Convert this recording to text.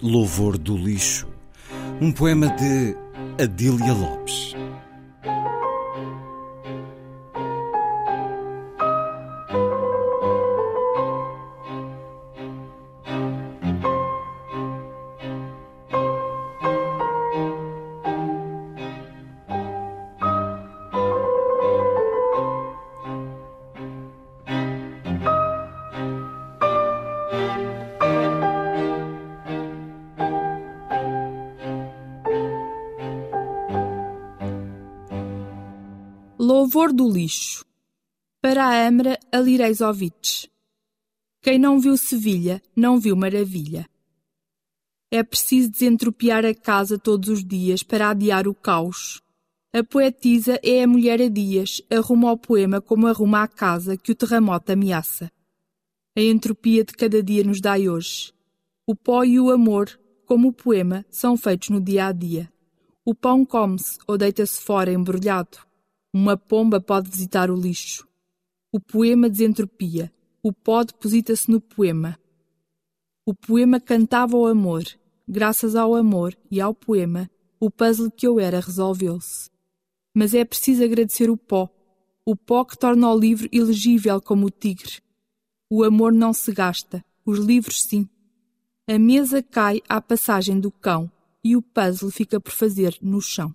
Louvor do Lixo, um poema de Adília Lopes. Louvor do lixo. Para a Amra Alireisovich. Quem não viu Sevilha, não viu maravilha. É preciso desentropiar a casa todos os dias para adiar o caos. A poetisa é a mulher a dias, arruma o poema como arruma a casa que o terremoto ameaça. A entropia de cada dia nos dai hoje. O pó e o amor, como o poema, são feitos no dia a dia. O pão come-se ou deita-se fora embrulhado. Uma pomba pode visitar o lixo. O poema desentropia. O pó deposita-se no poema. O poema cantava o amor. Graças ao amor e ao poema, o puzzle que eu era resolveu-se. Mas é preciso agradecer o pó. O pó que torna o livro elegível como o tigre. O amor não se gasta, os livros sim. A mesa cai à passagem do cão e o puzzle fica por fazer no chão.